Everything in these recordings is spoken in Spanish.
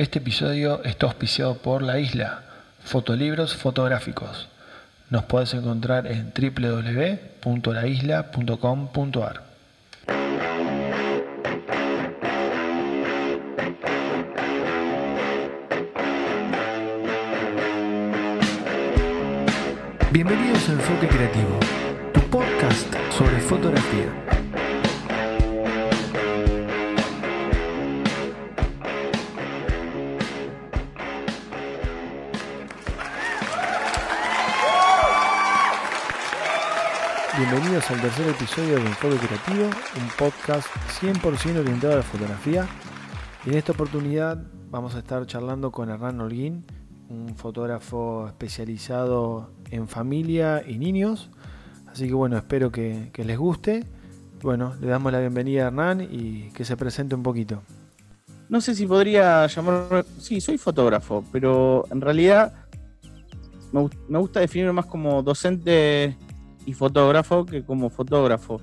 Este episodio está auspiciado por La Isla, fotolibros fotográficos. Nos puedes encontrar en www.laisla.com.ar. Bienvenidos a Enfoque Creativo, tu podcast sobre fotografía. Bienvenidos al tercer episodio de Enfoque Creativo, un podcast 100% orientado a la fotografía. Y en esta oportunidad vamos a estar charlando con Hernán Holguín, un fotógrafo especializado en familia y niños. Así que bueno, espero que, les guste. Bueno, le damos la bienvenida a Hernán y que se presente un poquito. No sé si podría llamar... Sí, soy fotógrafo, pero en realidad me, me gusta definirme más como docente y fotógrafo que como fotógrafo.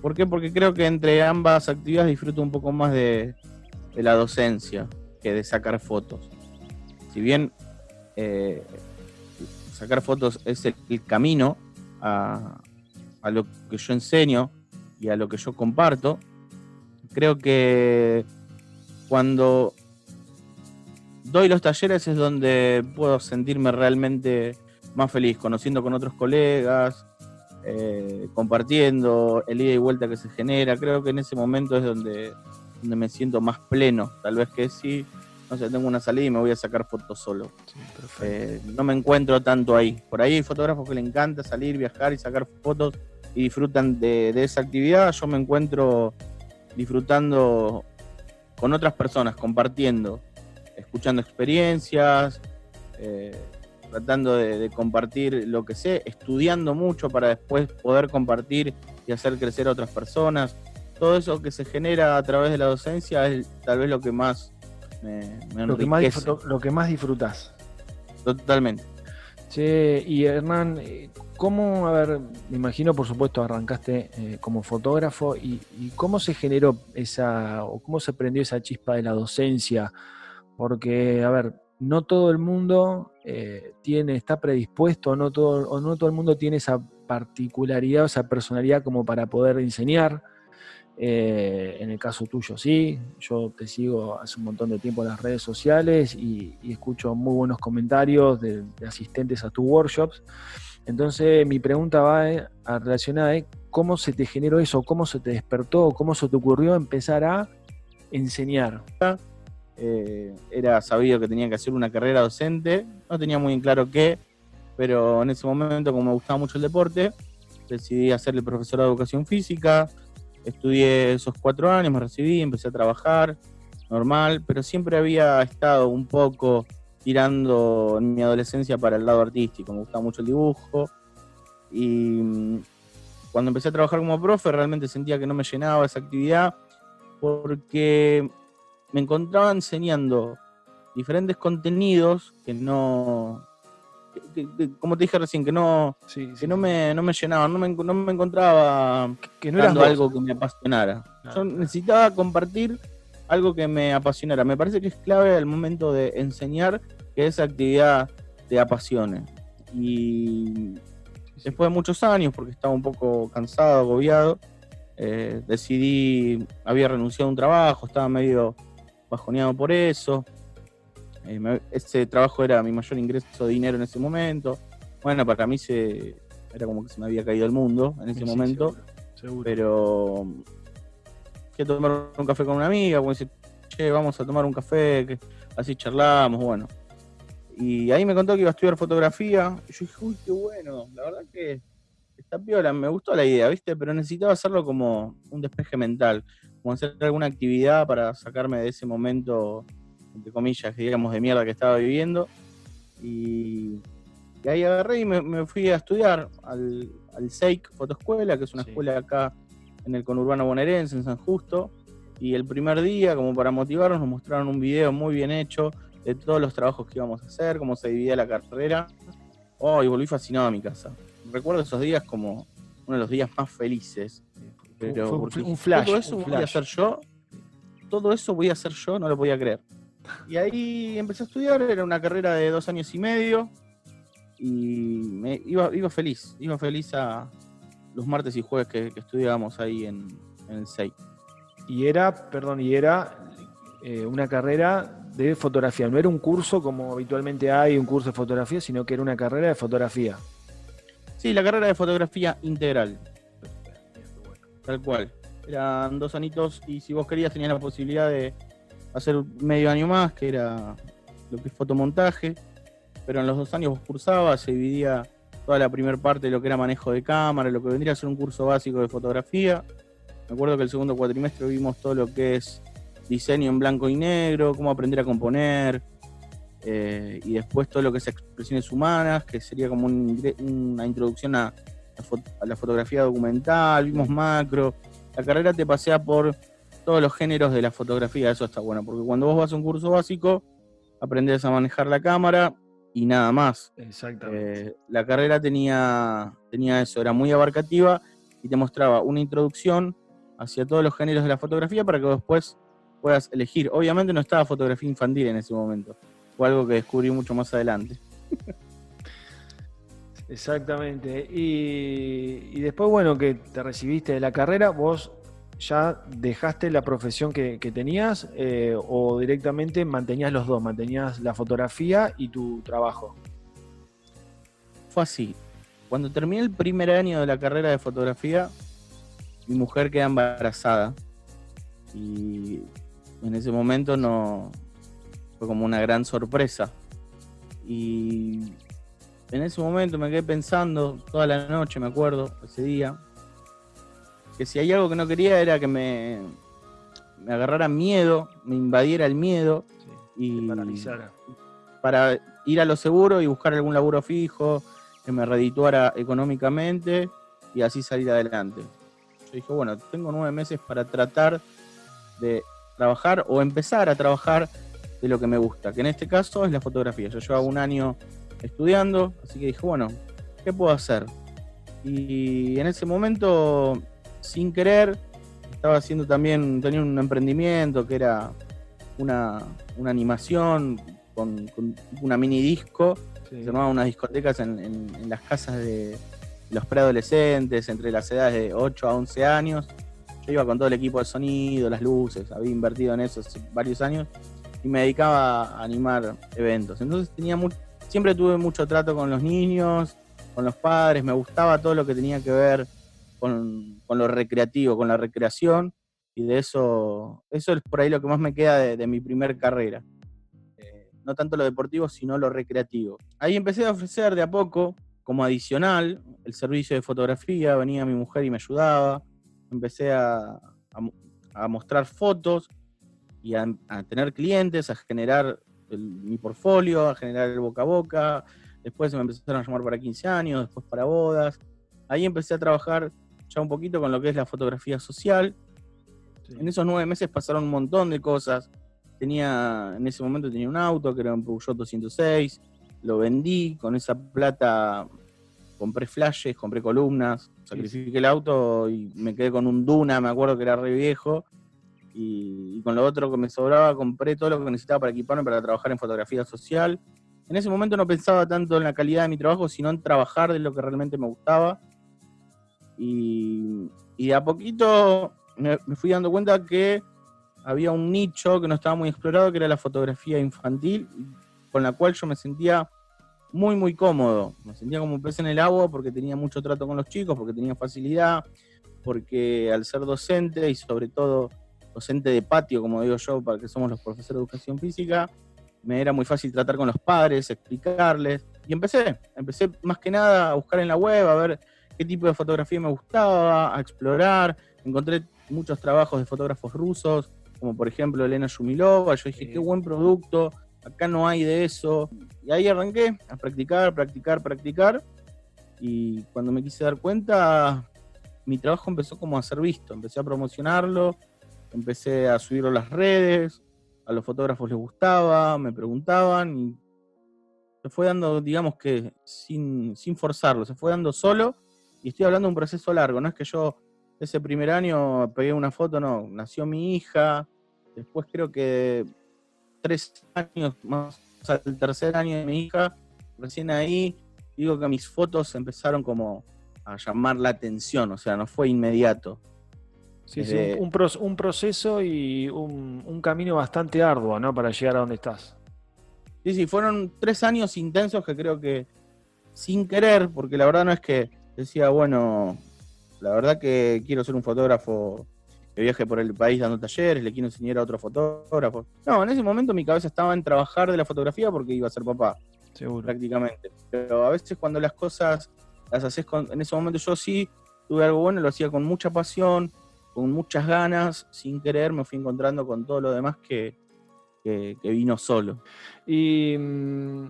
¿Por qué? Porque creo que entre ambas actividades disfruto un poco más de, la docencia que de sacar fotos. Si bien eh, sacar fotos es el, camino a, a, lo que yo enseño y a lo que yo comparto, creo que cuando doy los talleres es donde puedo sentirme realmente más feliz, conociendo con otros colegas, eh, compartiendo, el ida y vuelta que se genera. Creo que en ese momento es donde, donde me siento más pleno. Tal vez que sí, no sé, tengo una salida y me voy a sacar fotos solo. Eh, no me encuentro tanto ahí. Por ahí hay fotógrafos que le encanta salir, viajar y sacar fotos y disfrutan de, esa actividad. Yo me encuentro disfrutando con otras personas, compartiendo, escuchando experiencias. Eh, tratando de, compartir lo que sé, estudiando mucho para después poder compartir y hacer crecer a otras personas. Todo eso que se genera a través de la docencia es tal vez lo que más me, me lo, que más lo que más disfrutas. Totalmente. Che, y Hernán, eh, ¿cómo, a ver, me imagino por supuesto arrancaste eh, como fotógrafo y, y, cómo se generó esa, o cómo se prendió esa chispa de la docencia? Porque, a ver, no todo el mundo eh, tiene, está predispuesto, no todo, o no todo el mundo tiene esa particularidad o esa personalidad como para poder enseñar. Eh, en el caso tuyo, sí. Yo te sigo hace un montón de tiempo en las redes sociales y, escucho muy buenos comentarios de, asistentes a tus workshops. Entonces, mi pregunta va eh, a, relacionada a cómo se te generó eso, cómo se te despertó, cómo se te ocurrió empezar a enseñar. Eh, era sabido que tenía que hacer una carrera docente, no tenía muy en claro qué, pero en ese momento, como me gustaba mucho el deporte, decidí hacer el profesor de educación física, estudié esos cuatro años, me recibí, empecé a trabajar, normal, pero siempre había estado un poco tirando en mi adolescencia para el lado artístico, me gustaba mucho el dibujo y mm, cuando empecé a trabajar como profe realmente sentía que no me llenaba esa actividad porque me encontraba enseñando diferentes contenidos que no, como te dije recién, que no, que no me, no me llenaban, no me, no me encontraba que, no algo que me apasionara. Yo necesitaba compartir algo que me apasionara. Me parece que es clave al momento de enseñar que esa actividad te apasione. Y después de muchos años, porque estaba un poco cansado, agobiado, eh, decidí, había renunciado a un trabajo, estaba medio bajoneado por eso. Eh, ese trabajo era mi mayor ingreso de dinero en ese momento. Bueno, para mí se, era como que se me había caído el mundo en ese momento. Pero que tomar un café con una amiga, como dice, che, vamos a tomar un café, que así charlamos, bueno. Y ahí me contó que iba a estudiar fotografía. Y yo dije, uy, qué bueno, la verdad que está piola, me gustó la idea, ¿viste? Pero necesitaba hacerlo como un despeje mental como hacer alguna actividad para sacarme de ese momento, entre comillas, digamos, de mierda que estaba viviendo. Y, ahí agarré y me, fui a estudiar al, al SEIC Fotoescuela, que es una escuela acá en el conurbano bonaerense, en San Justo. Y el primer día, como para motivarnos, nos mostraron un video muy bien hecho de todos los trabajos que íbamos a hacer, cómo se dividía la carrera. Oh, y volví fascinado a mi casa. Recuerdo esos días como uno de los días más felices pero un, flash. Todo eso voy a hacer yo. Todo eso voy a hacer yo, no lo podía creer. Y ahí empecé a estudiar, era una carrera de dos años y medio. Y me iba, iba feliz, iba feliz a los martes y jueves que, estudiábamos ahí en, el SEI. Y era, perdón, y era eh, una carrera de fotografía, no era un curso como habitualmente hay, un curso de fotografía, sino que era una carrera de fotografía. Sí, la carrera de fotografía integral. Tal cual. Eran dos anitos y si vos querías tenías la posibilidad de hacer medio año más, que era lo que es fotomontaje. Pero en los dos años vos cursabas, se dividía toda la primera parte de lo que era manejo de cámara, lo que vendría a ser un curso básico de fotografía. Me acuerdo que el segundo cuatrimestre vimos todo lo que es diseño en blanco y negro, cómo aprender a componer, eh, y después todo lo que es expresiones humanas, que sería como una introducción a, la fotografía documental, vimos macro. La carrera te pasea por todos los géneros de la fotografía, eso está bueno, porque cuando vos vas a un curso básico, aprendes a manejar la cámara y nada más. Exactamente. Eh, la carrera tenía, tenía eso, era muy abarcativa y te mostraba una introducción hacia todos los géneros de la fotografía para que después puedas elegir. Obviamente no estaba fotografía infantil en ese momento, fue algo que descubrí mucho más adelante. Exactamente. Y, después, bueno, que te recibiste de la carrera, vos ya dejaste la profesión que, tenías eh, o directamente mantenías los dos, mantenías la fotografía y tu trabajo. Fue así. Cuando terminé el primer año de la carrera de fotografía, mi mujer queda embarazada. Y en ese momento no fue como una gran sorpresa. Y en ese momento me quedé pensando toda la noche, me acuerdo, ese día, que si hay algo que no quería era que me, me agarrara miedo, me invadiera el miedo y paralizara. Para ir a lo seguro y buscar algún laburo fijo, que me redituara económicamente y así salir adelante. Yo dije, bueno, tengo nueve meses para tratar de trabajar o empezar a trabajar de lo que me gusta, que en este caso es la fotografía. Yo llevo un año estudiando, así que dije, bueno, ¿qué puedo hacer? Y en ese momento, sin querer, estaba haciendo también, tenía un emprendimiento que era una, animación con, una mini disco, se llamaba unas discotecas en, las casas de los preadolescentes, entre las edades de 8 a 11 años. Yo iba con todo el equipo de sonido, las luces, había invertido en eso hace varios años y me dedicaba a animar eventos. Entonces tenía mucho siempre tuve mucho trato con los niños, con los padres, me gustaba todo lo que tenía que ver con, lo recreativo, con la recreación, y de eso, eso es por ahí lo que más me queda de, mi primer carrera. Eh, no tanto lo deportivo, sino lo recreativo. Ahí empecé a ofrecer de a poco, como adicional, el servicio de fotografía, venía mi mujer y me ayudaba, empecé a, mostrar fotos y a, tener clientes, a generar mi portfolio, a generar el boca a boca. Después me empezaron a llamar para 15 años, después para bodas. Ahí empecé a trabajar ya un poquito con lo que es la fotografía social. En esos nueve meses pasaron un montón de cosas. Tenía, en ese momento tenía un auto que era un Peugeot 206, lo vendí, con esa plata compré flashes, compré columnas, sacrifiqué el auto y me quedé con un Duna, me acuerdo que era re viejo, y, con lo otro que me sobraba compré todo lo que necesitaba para equiparme para trabajar en fotografía social. En ese momento no pensaba tanto en la calidad de mi trabajo, sino en trabajar de lo que realmente me gustaba. Y, y a poquito me, fui dando cuenta que había un nicho que no estaba muy explorado, que era la fotografía infantil, con la cual yo me sentía muy, muy cómodo. Me sentía como un pez en el agua porque tenía mucho trato con los chicos, porque tenía facilidad, porque al ser docente y sobre todo docente de patio, como digo yo, para que somos los profesores de educación física, me era muy fácil tratar con los padres, explicarles. Y empecé, empecé más que nada a buscar en la web, a ver qué tipo de fotografía me gustaba, a explorar. Encontré muchos trabajos de fotógrafos rusos, como por ejemplo Elena Shumilova. Yo dije, qué buen producto, acá no hay de eso. Y ahí arranqué a practicar, practicar, practicar. Y cuando me quise dar cuenta, mi trabajo empezó como a ser visto. Empecé a promocionarlo, empecé a subirlo a las redes, a los fotógrafos les gustaba, me preguntaban y se fue dando, digamos que sin, sin forzarlo, se fue dando solo y estoy hablando de un proceso largo, no es que yo ese primer año pegué una foto, no, nació mi hija, después creo que tres años, más al tercer año de mi hija, recién ahí, digo que mis fotos empezaron como a llamar la atención, o sea, no fue inmediato. Sí, sí, un, un, proceso y un, un, camino bastante arduo, ¿no? Para llegar a donde estás. Sí, sí, fueron tres años intensos que creo que sin querer, porque la verdad no es que decía, bueno, la verdad que quiero ser un fotógrafo que viaje por el país dando talleres, le quiero enseñar a otro fotógrafo. No, en ese momento mi cabeza estaba en trabajar de la fotografía porque iba a ser papá. Seguro. Prácticamente. Pero a veces cuando las cosas las haces con, en ese momento yo sí tuve algo bueno, lo hacía con mucha pasión, con muchas ganas, sin querer me fui encontrando con todo lo demás que, vino solo. Y mm,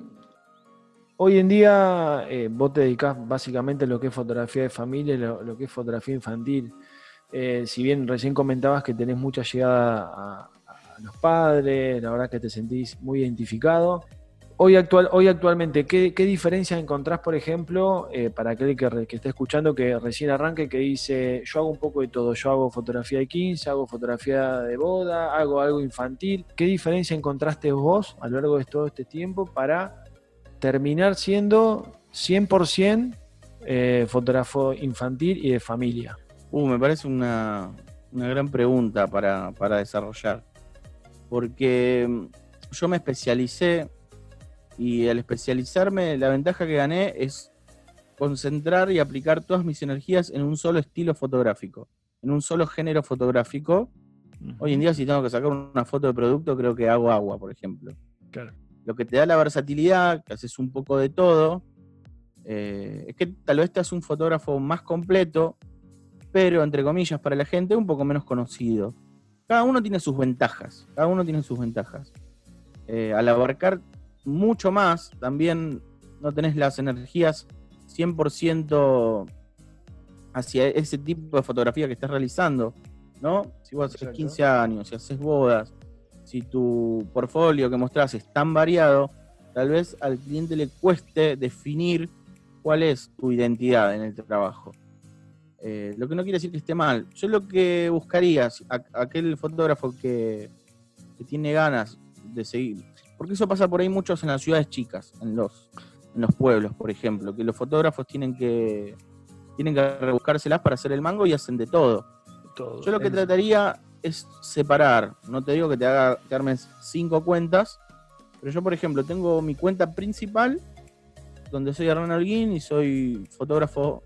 hoy en día eh, vos te dedicás básicamente a lo que es fotografía de familia, lo, que es fotografía infantil. Eh, si bien recién comentabas que tenés mucha llegada a, los padres, la verdad que te sentís muy identificado. Hoy, actual, hoy actualmente, ¿qué, diferencias encontrás, por ejemplo, eh, para aquel que, esté escuchando, que recién arranque, que dice, yo hago un poco de todo, yo hago fotografía de 15, hago fotografía de boda, hago algo infantil. ¿Qué diferencia encontraste vos a lo largo de todo este tiempo para terminar siendo 100% eh, fotógrafo infantil y de familia? Uh, me parece una, gran pregunta para, desarrollar. Porque mm, yo me especialicé y al especializarme la ventaja que gané es concentrar y aplicar todas mis energías en un solo estilo fotográfico, en un solo género fotográfico. Hoy en día si tengo que sacar una foto de producto creo que hago agua, por ejemplo. Lo que te da la versatilidad, que haces un poco de todo, eh, es que tal vez te haces un fotógrafo más completo, pero entre comillas para la gente un poco menos conocido. Cada uno tiene sus ventajas, cada uno tiene sus ventajas. Eh, al abarcar mucho más, también no tenés las energías 100% hacia ese tipo de fotografía que estás realizando, ¿no? Si vos haces 15 años, si haces bodas, si tu portfolio que mostrás es tan variado, tal vez al cliente le cueste definir cuál es tu identidad en el trabajo. Eh, lo que no quiere decir que esté mal. Yo lo que buscaría, aquel fotógrafo que, tiene ganas de seguir, porque eso pasa por ahí muchos en las ciudades chicas, en los, en los pueblos, por ejemplo, que los fotógrafos tienen que, tienen que rebuscárselas para hacer el mango y hacen de todo. Yo lo que trataría es separar, no te digo que te, haga, te armes cinco cuentas, pero yo, por ejemplo, tengo mi cuenta principal, donde soy Hernán Alguín y soy fotógrafo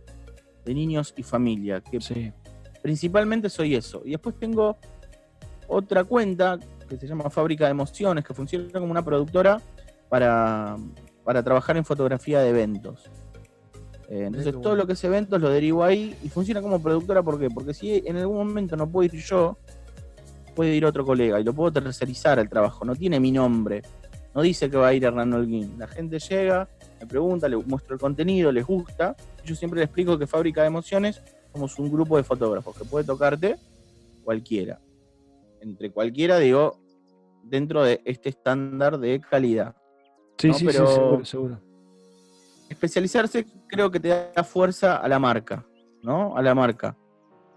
de niños y familia, que principalmente soy eso. Y después tengo otra cuenta que se llama Fábrica de Emociones, que funciona como una productora para, trabajar en fotografía de eventos. Eh, entonces todo lo que es eventos lo derivo ahí y funciona como productora ¿por qué? porque si en algún momento no puedo ir yo, puede ir otro colega y lo puedo tercerizar el trabajo, no tiene mi nombre, no dice que va a ir Hernán Holguín. La gente llega, me pregunta, le muestro el contenido, les gusta. Yo siempre le explico que Fábrica de Emociones somos un grupo de fotógrafos que puede tocarte cualquiera. Entre cualquiera, digo, dentro de este estándar de calidad. Sí, sí, Pero sí, seguro, seguro. Especializarse creo que te da fuerza a la marca, ¿no? A la marca.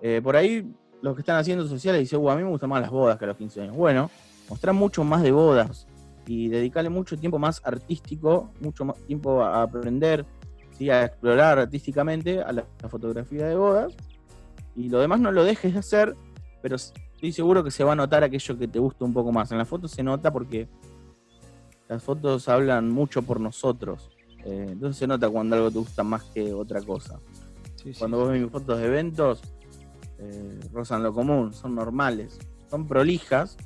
Eh, por ahí los que están haciendo sociales dicen, a mí me gustan más las bodas que a los 15 años. Bueno, mostrar mucho más de bodas, y dedicarle mucho tiempo más artístico, mucho más tiempo a aprender, ¿sí? a explorar artísticamente a la, fotografía de bodas. Y lo demás no lo dejes de hacer, pero estoy seguro que se va a notar aquello que te gusta un poco más. En la foto se nota porque las fotos hablan mucho por nosotros. Eh, entonces se nota cuando algo te gusta más que otra cosa. cuando vos ves mis fotos de eventos, eh, rozan lo común, son normales, son prolijas,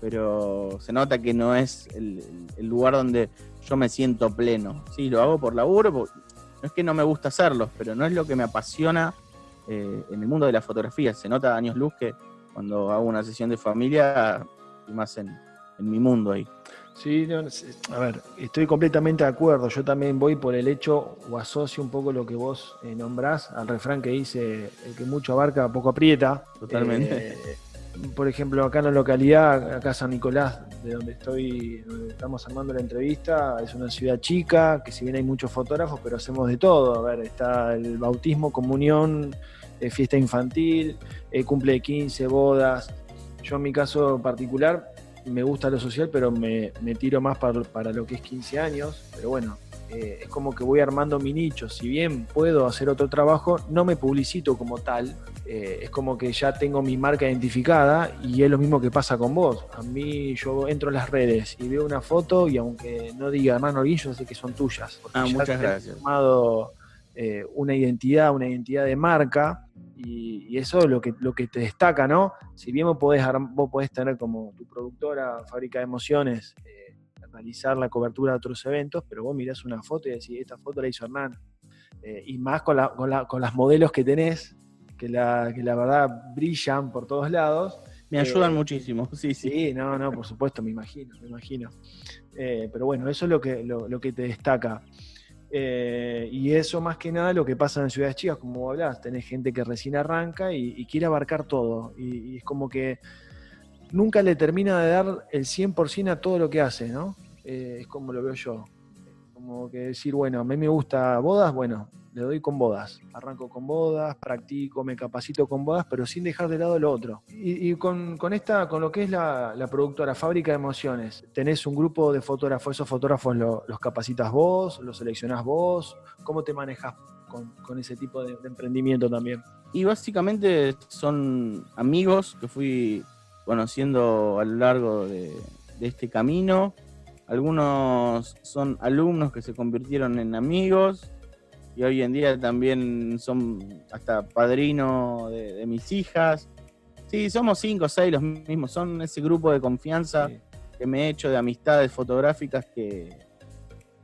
pero se nota que no es el, lugar donde yo me siento pleno. Sí, lo hago por laburo, no es que no me gusta hacerlo, pero no es lo que me apasiona eh, en el mundo de la fotografía. Se nota años luz que cuando hago una sesión de familia, y más en, mi mundo ahí. Sí, a ver, estoy completamente de acuerdo. Yo también voy por el hecho o asocio un poco lo que vos eh, nombrás al refrán que dice: el que mucho abarca, poco aprieta. Totalmente. Eh, por ejemplo, acá en la localidad, acá San Nicolás, de donde estoy, donde estamos armando la entrevista, es una ciudad chica, que si bien hay muchos fotógrafos, pero hacemos de todo. A ver, está el bautismo, comunión, eh, fiesta infantil, eh, cumple de 15, bodas. Yo en mi caso particular, me gusta lo social, pero me, tiro más para, para, lo que es 15 años. Pero bueno, eh, es como que voy armando mi nicho. Si bien puedo hacer otro trabajo, no me publicito como tal. Eh, es como que ya tengo mi marca identificada y es lo mismo que pasa con vos. A mí yo entro en las redes y veo una foto y aunque no diga hermano yo sé que son tuyas. Ah, muchas gracias. formado eh, una identidad, una identidad de marca y, eso es lo que, lo que te destaca, ¿no? Si bien vos podés, vos podés tener como tu productora, fábrica de emociones, realizar la cobertura de otros eventos, pero vos mirás una foto y decís, esta foto la hizo Hernán. Eh, y más con, con, las modelos que tenés, que la, que la verdad brillan por todos lados. Me ayudan eh, muchísimo, sí, sí. Sí, no, no, por supuesto, me imagino, me imagino. Eh, pero bueno, eso es lo que, lo, que te destaca. Y eso más que nada lo que pasa en ciudades chicas, como hablás, tenés gente que recién arranca y, quiere abarcar todo. y, es como que nunca le termina de dar el 100% a todo lo que hace, ¿no? Eh, es como lo veo yo. Como que decir, bueno, a mí me gusta bodas, bueno, le doy con bodas. Arranco con bodas, practico, me capacito con bodas, pero sin dejar de lado lo otro. Y, con, esta, con lo que es la, productora Fábrica de Emociones, tenés un grupo de fotógrafos, esos fotógrafos los capacitas vos, los seleccionás vos, ¿cómo te manejas con, ese tipo de emprendimiento también? Y básicamente son amigos que fui conociendo a lo largo de, este camino. Algunos son alumnos que se convirtieron en amigos y hoy en día también son hasta padrino de, mis hijas. Sí, somos cinco o seis los mismos, son ese grupo de confianza que me he hecho de amistades fotográficas que,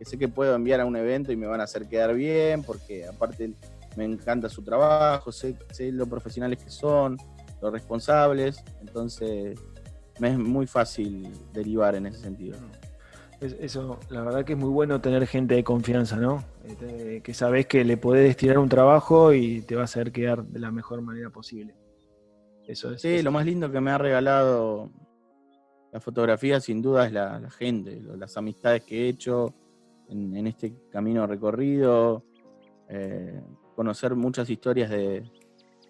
sé que puedo enviar a un evento y me van a hacer quedar bien, porque aparte me encanta su trabajo, sé, sé lo profesionales que son, los responsables, entonces me es muy fácil derivar en ese sentido. Eso, la verdad que es muy bueno tener gente de confianza, ¿no? Este, que sabes que le podés destinar un trabajo y te va a hacer quedar de la mejor manera posible. Eso es. Sí, lo más lindo que me ha regalado la fotografía sin duda es la, gente, las amistades que he hecho en, este camino recorrido, eh, conocer muchas historias de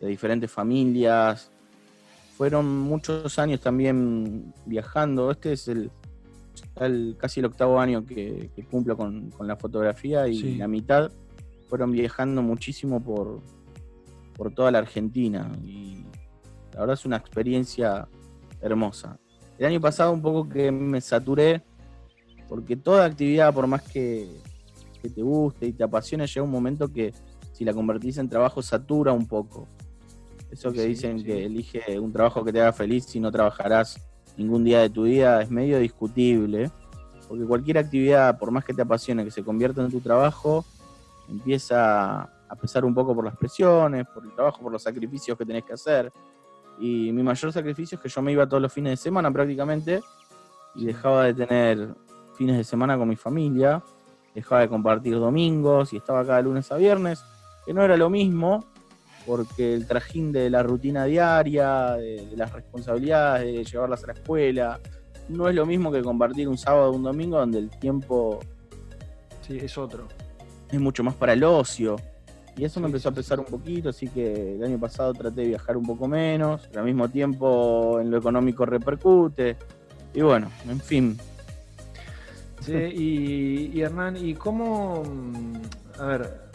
diferentes familias, fueron muchos años también viajando. Este es el, casi el octavo año que, cumplo con, la fotografía y la mitad fueron viajando muchísimo por, por toda la Argentina. Y la verdad es una experiencia hermosa. El año pasado un poco que me saturé, porque toda actividad, por más que, que te guste y te apasione, llega un momento que si la convertís en trabajo satura un poco. Eso que dicen que elige un trabajo que te haga feliz si no trabajarás ningún día de tu vida es medio discutible, porque cualquier actividad, por más que te apasione, que se convierta en tu trabajo, empieza a pesar un poco por las presiones, por el trabajo, por los sacrificios que tenés que hacer. Y mi mayor sacrificio es que yo me iba todos los fines de semana prácticamente y dejaba de tener fines de semana con mi familia, dejaba de compartir domingos y estaba cada lunes a viernes, que no era lo mismo, porque el trajín de la rutina diaria, de, las responsabilidades, de llevarlas a la escuela, no es lo mismo que compartir un sábado o un domingo donde el tiempo sí, es otro. Es mucho más para el ocio. Y eso me empezó a pesar un poquito, así que el año pasado traté de viajar un poco menos, pero al mismo tiempo en lo económico repercute. Y bueno, en fin. Sí, y, y Hernán, ¿y cómo, mm, a ver,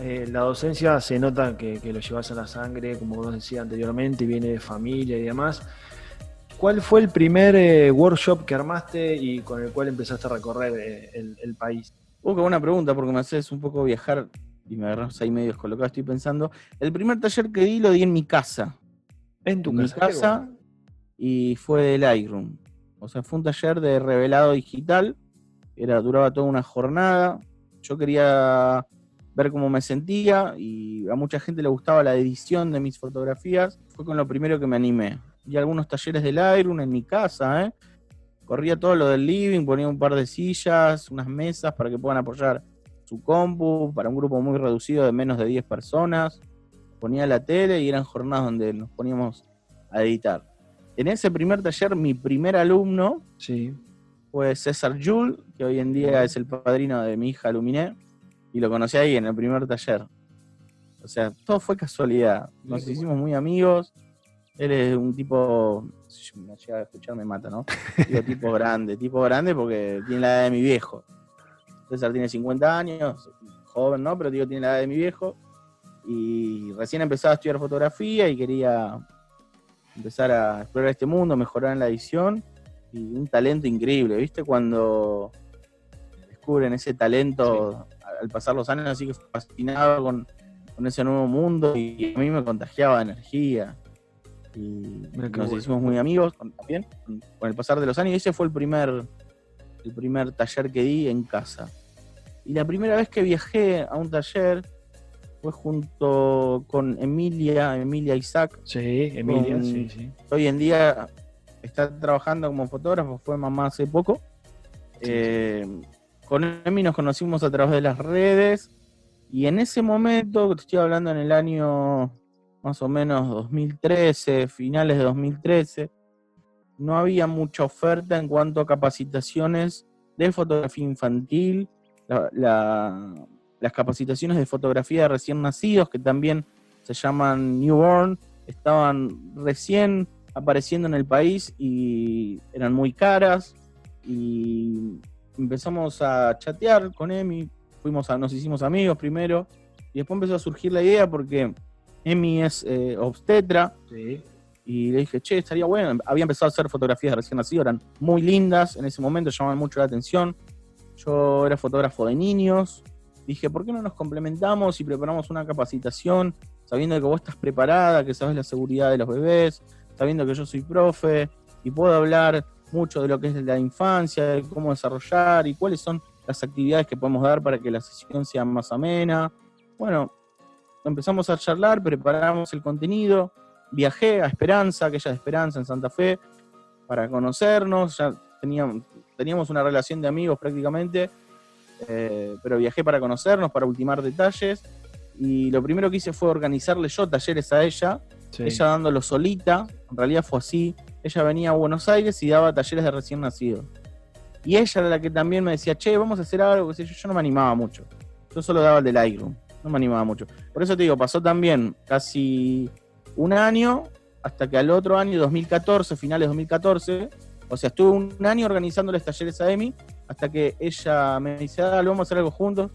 eh, la docencia se nota que, lo llevas a la sangre, como vos decías anteriormente, viene de familia y demás. ¿Cuál fue el primer eh, workshop que armaste y con el cual empezaste a recorrer eh, el, país? Uh, qué buena pregunta, porque me haces un poco viajar y me agarras ahí medio descolocado. Estoy pensando. El primer taller que di lo di en mi casa. En tu en casa. Mi casa y fue de Lightroom. O sea, fue un taller de revelado digital. Era, duraba toda una jornada. Yo quería ver cómo me sentía y a mucha gente le gustaba la edición de mis fotografías. Fue con lo primero que me animé. Y algunos talleres del Lightroom en mi casa, ¿eh? Corría todo lo del living, ponía un par de sillas, unas mesas para que puedan apoyar su compu, para un grupo muy reducido de menos de 10 personas. Ponía la tele y eran jornadas donde nos poníamos a editar. En ese primer taller, mi primer alumno sí. fue César Jules, que hoy en día es el padrino de mi hija Luminé y lo conocí ahí en el primer taller. O sea, todo fue casualidad. Nos hicimos muy amigos. Él es un tipo, si me llega a escuchar me mata, ¿no? Digo tipo grande, tipo grande porque tiene la edad de mi viejo. César tiene 50 años, joven, ¿no? Pero digo, tiene la edad de mi viejo. Y recién empezaba a estudiar fotografía y quería empezar a explorar este mundo, mejorar en la edición. Y un talento increíble, ¿viste? Cuando descubren ese talento al pasar los años, así que fascinado con, con ese nuevo mundo y a mí me contagiaba energía. Y nos hicimos muy amigos también con el pasar de los años. Y ese fue el primer, el primer taller que di en casa. Y la primera vez que viajé a un taller fue junto con Emilia, Emilia Isaac. Sí, Emilia, sí, sí. Hoy en día está trabajando como fotógrafo, fue mamá hace poco. Eh, con Emi nos conocimos a través de las redes y en ese momento, te estoy hablando en el año más o menos 2013, finales de 2013, no había mucha oferta en cuanto a capacitaciones de fotografía infantil, las capacitaciones de fotografía de recién nacidos, que también se llaman newborn, estaban recién apareciendo en el país y eran muy caras y empezamos a chatear con Emi, fuimos a, nos hicimos amigos primero y después empezó a surgir la idea porque Emi es eh, obstetra y le dije, che, estaría bueno, había empezado a hacer fotografías de recién nacidos, eran muy lindas, en ese momento llamaban mucho la atención, yo era fotógrafo de niños, dije, ¿por qué no nos complementamos y preparamos una capacitación sabiendo que vos estás preparada, que sabes la seguridad de los bebés, sabiendo que yo soy profe y puedo hablar mucho de lo que es la infancia, de cómo desarrollar y cuáles son las actividades que podemos dar para que la sesión sea más amena. Bueno, empezamos a charlar, preparamos el contenido, viajé a Esperanza, aquella de Esperanza en Santa Fe, para conocernos, ya teníamos, teníamos una relación de amigos prácticamente, eh, pero viajé para conocernos, para ultimar detalles, y lo primero que hice fue organizarle yo talleres a ella, ella dándolo solita, en realidad fue así, ella venía a Buenos Aires y daba talleres de recién nacidos. Y ella era la que también me decía, che, vamos a hacer algo, yo, yo no me animaba mucho. Yo solo daba el de Lightroom, no me animaba mucho. Por eso te digo, pasó también casi un año, hasta que al otro año, 2014, finales de 2014, o sea, estuve un año organizando los talleres a Emi, hasta que ella me dice, dale, vamos a hacer algo juntos.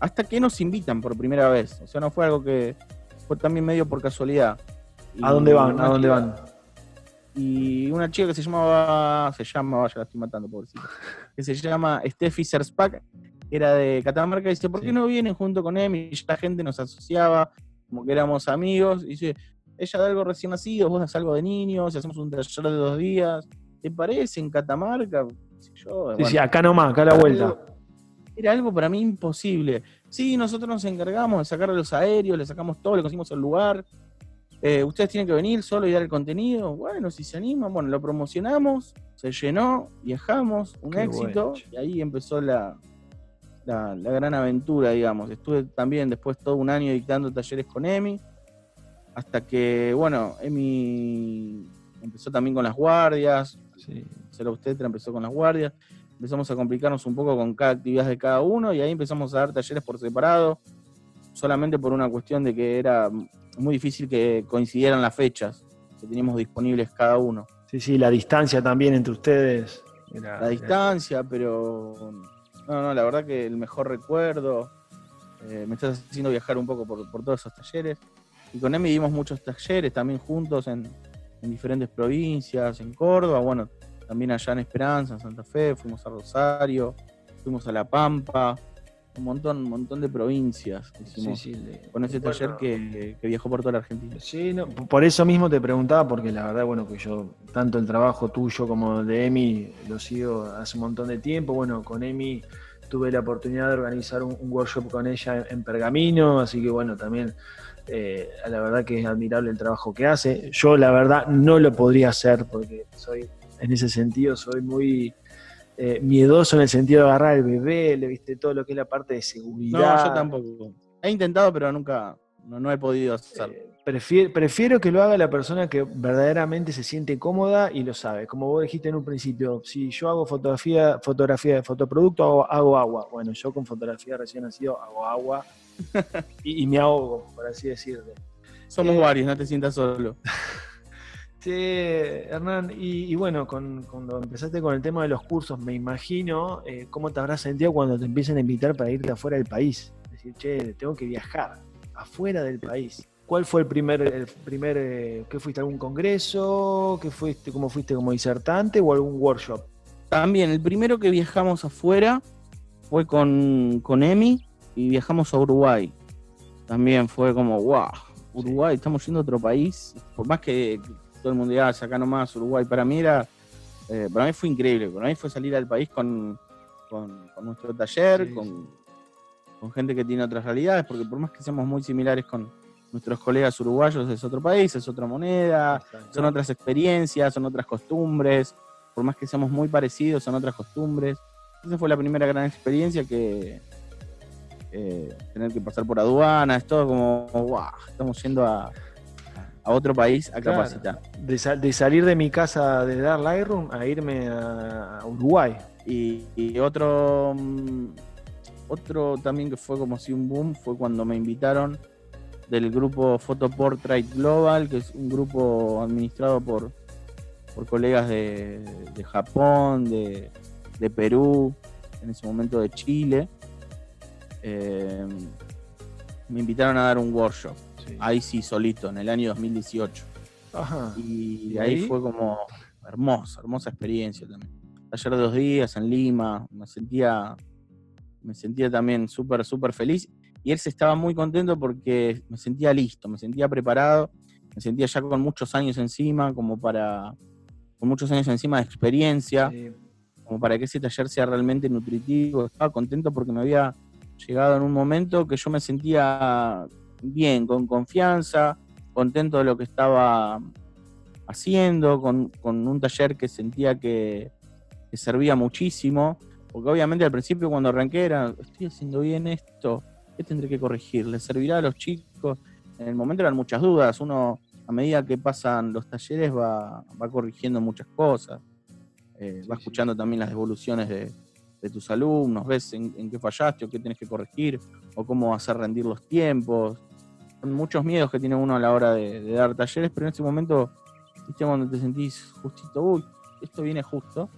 Hasta que nos invitan por primera vez. O sea, no fue algo que fue también medio por casualidad. ¿A dónde van? ¿A dónde van? Y una chica que se llamaba, se llama, vaya, la estoy matando, pobrecita, que se llama Steffi Serspack, era de Catamarca, y dice, ¿por qué no vienen junto con Emi? Y la gente nos asociaba, como que éramos amigos, y dice, ella da algo recién nacido, vos das algo de niños, hacemos un taller de dos días, ¿te parece en Catamarca? Yo, sí, sí, acá nomás, acá a la vuelta. Era algo para mí imposible. Sí, nosotros nos encargamos de sacar los aéreos, le sacamos todo, le conseguimos el lugar, eh, ustedes tienen que venir solo y dar el contenido. Bueno, si se animan, bueno, lo promocionamos, se llenó, viajamos, un éxito, y ahí empezó la, la, gran aventura, digamos. Estuve también después todo un año dictando talleres con Emi, hasta que, bueno, Emi empezó también con las guardias, sí. Ser obstetra empezó con las guardias, empezamos a complicarnos un poco con cada actividad de cada uno, y ahí empezamos a dar talleres por separado, solamente por una cuestión de que era muy difícil que coincidieran las fechas que teníamos disponibles cada uno. Sí, sí, la distancia también entre ustedes. la distancia, pero no, no, la verdad que el mejor recuerdo, eh, me estás haciendo viajar un poco por, todos esos talleres. Y con Emi dimos muchos talleres también juntos en, en, diferentes provincias, en Córdoba, bueno, también allá en Esperanza, en Santa Fe, fuimos a Rosario, fuimos a La Pampa, un montón, un montón de provincias con ese taller que, viajó por toda la Argentina. Sí, por eso mismo te preguntaba, porque la verdad, bueno, que yo, tanto el trabajo tuyo como de Emi, lo sigo hace un montón de tiempo. Bueno, con Emi tuve la oportunidad de organizar un, workshop con ella en, Pergamino, así que bueno, también eh, la verdad que es admirable el trabajo que hace. Yo la verdad no lo podría hacer porque soy, en ese sentido, soy muy eh, miedoso en el sentido de agarrar el bebé, le viste todo lo que es la parte de seguridad. No, yo tampoco. He intentado, pero nunca, no, he podido hacerlo. Eh, prefiero, que lo haga la persona que verdaderamente se siente cómoda y lo sabe. Como vos dijiste en un principio, si yo hago fotografía, fotografía de fotoproducto, hago, agua. Bueno, yo con fotografía recién nacido hago agua y, me ahogo, por así decirlo. Somos eh, varios, no te sientas solo. Sí, Hernán, y, bueno, cuando empezaste con el tema de los cursos, me imagino eh, cómo te habrás sentido cuando te empiecen a invitar para irte afuera del país. Decir, che, tengo que viajar afuera del país. ¿Cuál fue el primer, el primer eh, ¿qué fuiste a algún congreso? ¿Qué fuiste, cómo fuiste como disertante o algún workshop? También, el primero que viajamos afuera fue con, con Emi y viajamos a Uruguay. También fue como, wow, Uruguay, estamos yendo a otro país. Por más que todo el mundo ah, acá nomás, Uruguay, para mí era, eh, para mí fue increíble. Para mí fue salir al país con, con, nuestro taller, con, con gente que tiene otras realidades, porque por más que seamos muy similares con nuestros colegas uruguayos, es otro país, es otra moneda, son otras experiencias, son otras costumbres por más que seamos muy parecidos, son otras costumbres. Esa fue la primera gran experiencia que eh, tener que pasar por aduana, es todo como, wow, estamos yendo a, otro país a capacitar. De, salir de mi casa de dar Lightroom a irme a Uruguay. Y, otro, mm, otro también que fue como si un boom fue cuando me invitaron del grupo Photo Portrait Global, que es un grupo administrado por por colegas de, Japón, de, Perú, en ese momento de Chile. Eh, me invitaron a dar un workshop, ahí sí, solito, en el año 2018. Y, ahí, fue como hermosa, hermosa experiencia también. Ayer dos días en Lima, me sentía, me sentía también súper, súper feliz. Y él se estaba muy contento porque me sentía listo, me sentía preparado, me sentía ya con muchos años encima como para, con muchos años encima de experiencia, como para que ese taller sea realmente nutritivo. Estaba contento porque me había llegado en un momento que yo me sentía bien, con confianza, contento de lo que estaba haciendo, con, un taller que sentía que, servía muchísimo, porque obviamente al principio cuando arranqué era, estoy haciendo bien esto, ¿qué tendré que corregir? ¿Le servirá a los chicos? En el momento eran muchas dudas, uno a medida que pasan los talleres va, corrigiendo muchas cosas, eh, va escuchando también las devoluciones de, tus alumnos, ves en, qué fallaste o qué tienes que corregir o cómo hacer rendir los tiempos. Son muchos miedos que tiene uno a la hora de, dar talleres, pero en ese momento, ¿viste? cuando te sentís justito, uy, esto viene justo.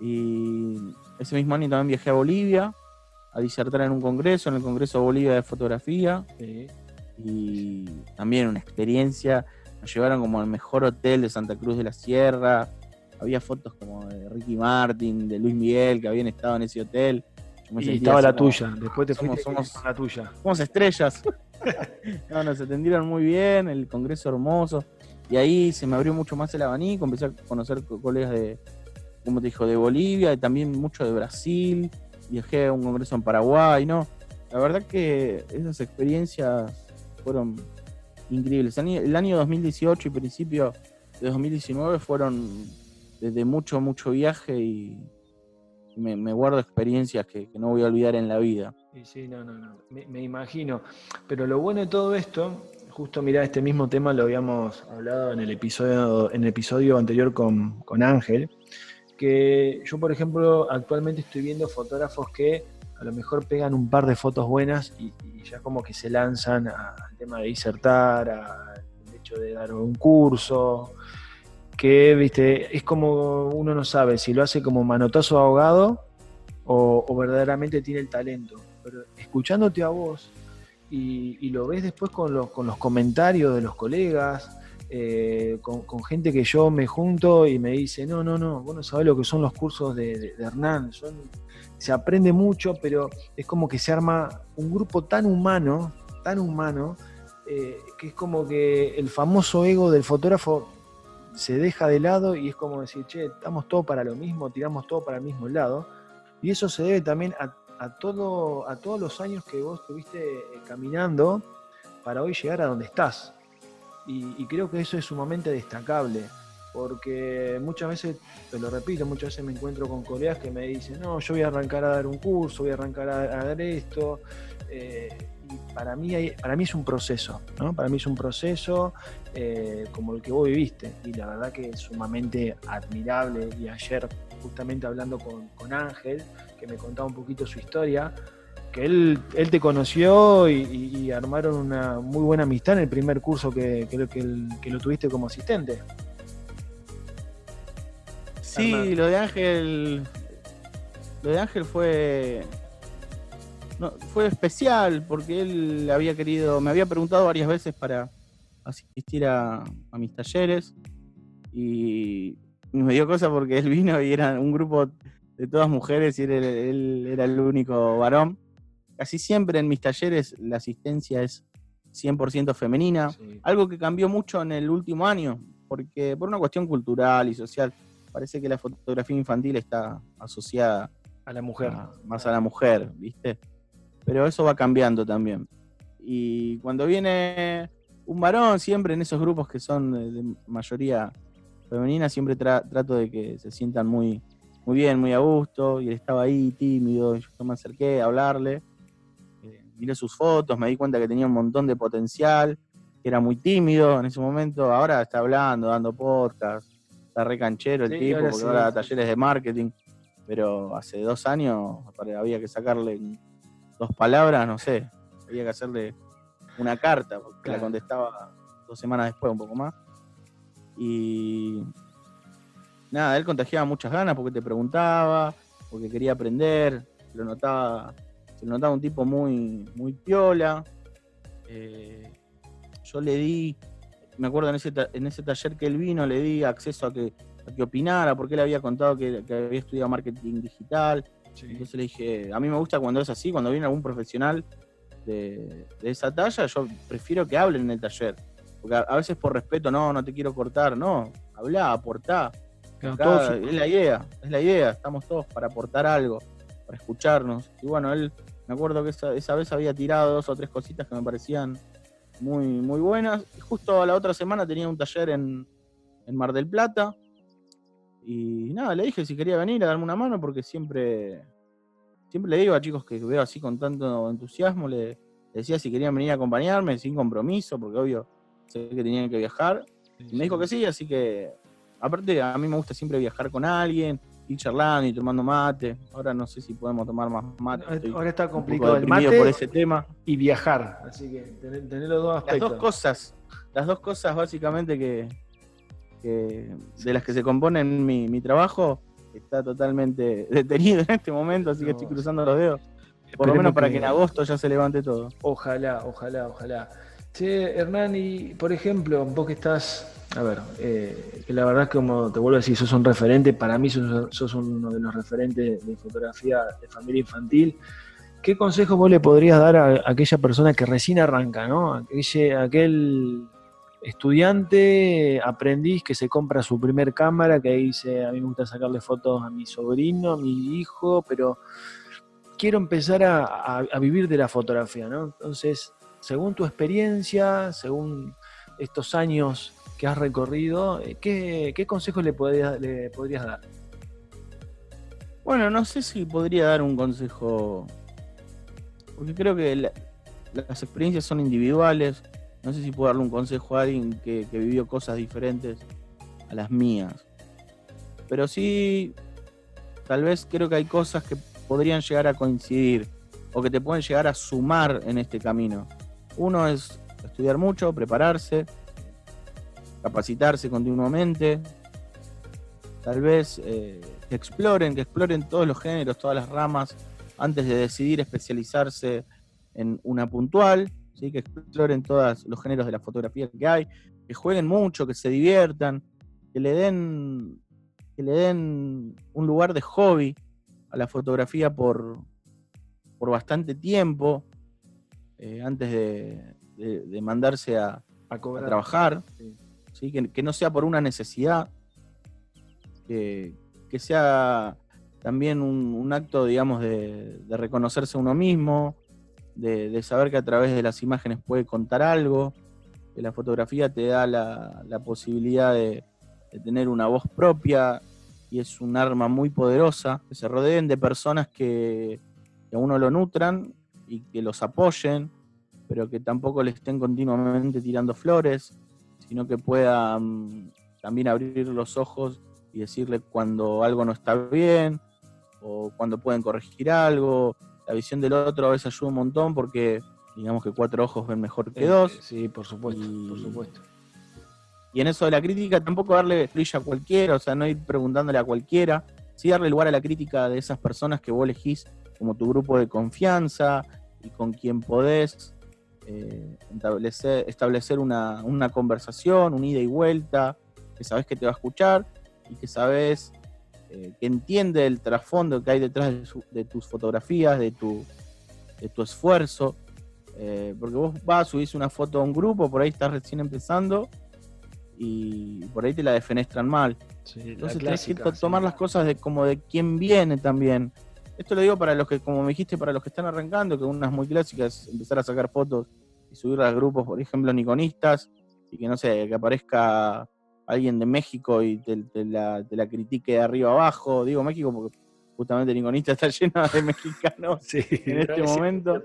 Y ese mismo año también viajé a Bolivia a disertar en un congreso, en el Congreso de Bolivia de Fotografía y también una experiencia. Nos llevaron como al mejor hotel de Santa Cruz de la Sierra. Había fotos como de Ricky Martin, de Luis Miguel, que habían estado en ese hotel. y estaba la tuya, después te somos, somos la tuya. Somos estrellas. Nos atendieron muy bien, el congreso hermoso. Y ahí se me abrió mucho más el abanico, empecé a conocer colegas de, como te dijo, de Bolivia, y también mucho de Brasil. Viajé a un congreso en Paraguay, ¿no? La verdad que esas experiencias fueron increíbles. El año 2018 y principio de 2019 fueron desde mucho, mucho viaje y me, guardo experiencias que, no voy a olvidar en la vida. Sí, sí, no, no, no. Me, imagino. Pero lo bueno de todo esto, justo mira, este mismo tema lo habíamos hablado en el episodio, en el episodio anterior con, con Ángel, que yo, por ejemplo, actualmente estoy viendo fotógrafos que a lo mejor pegan un par de fotos buenas y, ya como que se lanzan al tema de disertar, al hecho de dar un curso, que viste, es como uno no sabe si lo hace como manotazo ahogado o, verdaderamente tiene el talento. Escuchándote a vos y, lo ves después con los, comentarios de los colegas, eh, con, gente que yo me junto y me dice, no, no, no, vos no sabés lo que son los cursos de, Hernán, se aprende mucho, pero es como que se arma un grupo tan humano, tan humano, eh, que es como que el famoso ego del fotógrafo se deja de lado y es como decir, che, estamos todos para lo mismo, tiramos todo para el mismo lado. Y eso se debe también a, todo, a todos los años que vos estuviste eh, caminando para hoy llegar a donde estás. y creo que eso es sumamente destacable porque muchas veces, te lo repito, muchas veces me encuentro con colegas que me dicen, no, yo voy a arrancar a dar un curso, voy a arrancar a, dar esto. Eh, y para mí, para mí es un proceso, ¿no? Para mí es un proceso eh, como el que vos viviste. Y la verdad que es sumamente admirable. Y ayer, justamente hablando con, Ángel, que me contaba un poquito su historia, que él, él te conoció y, armaron una muy buena amistad en el primer curso que, que, que, que lo tuviste como asistente. Sí, lo de Ángel. Lo de Ángel fue. fue especial porque él había querido. Me había preguntado varias veces para asistir a, mis talleres. Y, me dio cosa porque él vino y era un grupo de todas mujeres y él, era el único varón. Casi siempre en mis talleres la asistencia es 100% femenina. Algo que cambió mucho en el último año, porque por una cuestión cultural y social parece que la fotografía infantil está asociada a la mujer. más a la mujer, ¿viste? Pero eso va cambiando también. Y cuando viene un varón, siempre en esos grupos que son de, mayoría femenina, siempre trato de que se sientan muy, muy bien, muy a gusto. Y él estaba ahí tímido, yo me acerqué a hablarle. Eh, miré sus fotos, me di cuenta que tenía un montón de potencial, que era muy tímido en ese momento. Ahora está hablando, dando podcast está re canchero el tipo, porque ahora da talleres de marketing, pero hace dos años había que sacarle dos palabras, no sé, había que hacerle una carta, porque la contestaba dos semanas después, un poco más. Y nada, él contagiaba muchas ganas porque te preguntaba, porque quería aprender, se lo notaba, se lo notaba un tipo muy, muy piola. Eh, yo le di me acuerdo en ese, en ese taller que él vino, le di acceso a que, que opinara, porque él había contado que, había estudiado marketing digital. Entonces le dije, a mí me gusta cuando es así, cuando viene algún profesional de, esa talla, yo prefiero que hablen en el taller. Porque a, veces por respeto, no, no te quiero cortar, no, habla, aportá. Es la idea, es la idea, estamos todos para aportar algo, para escucharnos. Y bueno, él, me acuerdo que esa, esa vez había tirado dos o tres cositas que me parecían muy, muy buenas. Justo la otra semana tenía un taller en, Mar del Plata. Y nada, le dije si quería venir a darme una mano porque siempre, siempre le digo a chicos que veo así con tanto entusiasmo, le, decía si querían venir a acompañarme sin compromiso, porque obvio sé que tenían que viajar. Y me dijo que sí, así que aparte a mí me gusta siempre viajar con alguien, ir charlando y tomando mate. Ahora no sé si podemos tomar más mate. Ahora está complicado el mate por ese tema. Y viajar, así que tener, los dos aspectos. Las dos cosas, las dos cosas básicamente que, de las que se componen mi, mi trabajo está totalmente detenido en este momento, así que estoy cruzando los dedos. Por lo menos para que en agosto ya se levante todo. Ojalá, ojalá, ojalá. Che, Hernán, y por ejemplo, vos que estás a ver, eh, que la verdad es que como te vuelvo a decir, sos un referente, para mí sos, uno de los referentes de fotografía de familia infantil. ¿Qué consejo vos le podrías dar a, aquella persona que recién arranca, ¿no? Aquel, aquel estudiante, aprendiz que se compra su primer cámara, que dice, a mí me gusta sacarle fotos a mi sobrino, a mi hijo, pero quiero empezar a vivir de la fotografía, ¿no? Entonces, según tu experiencia, según estos años que has recorrido, eh, ¿qué, qué consejos le, podrías, le podrías dar? Bueno, no sé si podría dar un consejo, porque creo que las experiencias son individuales. No sé si puedo darle un consejo a alguien que, vivió cosas diferentes a las mías. Pero sí, tal vez creo que hay cosas que podrían llegar a coincidir o que te pueden llegar a sumar en este camino. Uno es estudiar mucho, prepararse, capacitarse continuamente, tal vez eh, que exploren, que exploren todos los géneros, todas las ramas, antes de decidir especializarse en una puntual, ¿sí? que exploren todos los géneros de la fotografía que hay, que jueguen mucho, que se diviertan, que le den, que le den un lugar de hobby a la fotografía por, por bastante tiempo, eh, antes de, mandarse a, trabajar que, no sea por una necesidad, que, sea también un, acto, digamos, de, reconocerse a uno mismo, de, saber que a través de las imágenes puede contar algo, que la fotografía te da la, posibilidad de, tener una voz propia y es un arma muy poderosa, que se rodeen de personas que, que a uno lo nutran y que los apoyen, pero que tampoco le estén continuamente tirando flores, sino que pueda también abrir los ojos y decirle cuando algo no está bien o cuando pueden corregir algo. La visión del otro a veces ayuda un montón porque digamos que cuatro ojos ven mejor que eh, dos. Sí, por supuesto, por supuesto. Y en eso de la crítica, tampoco darle brilla a cualquiera, o sea, no ir preguntándole a cualquiera, sí darle lugar a la crítica de esas personas que vos elegís como tu grupo de confianza y con quien podés eh, establecer, establecer una, conversación, un ida y vuelta, que sabes que te va a escuchar y que sabes eh, que entiende el trasfondo que hay detrás de, tus fotografías, de tu, de tu esfuerzo. Eh, porque vos vas, subís una foto a un grupo, por ahí estás recién empezando y por ahí te la defenestran mal. Entonces tenés que tomar las cosas de como de quién viene también. Esto lo digo para los que, como me dijiste, para los que están arrancando, que unas muy clásicas, empezar a sacar fotos y subirlas a grupos, por ejemplo, niconistas, y que no sé, que aparezca alguien de México y te, la, critique de arriba abajo. Digo México porque justamente Niconista está lleno de mexicanos en este momento.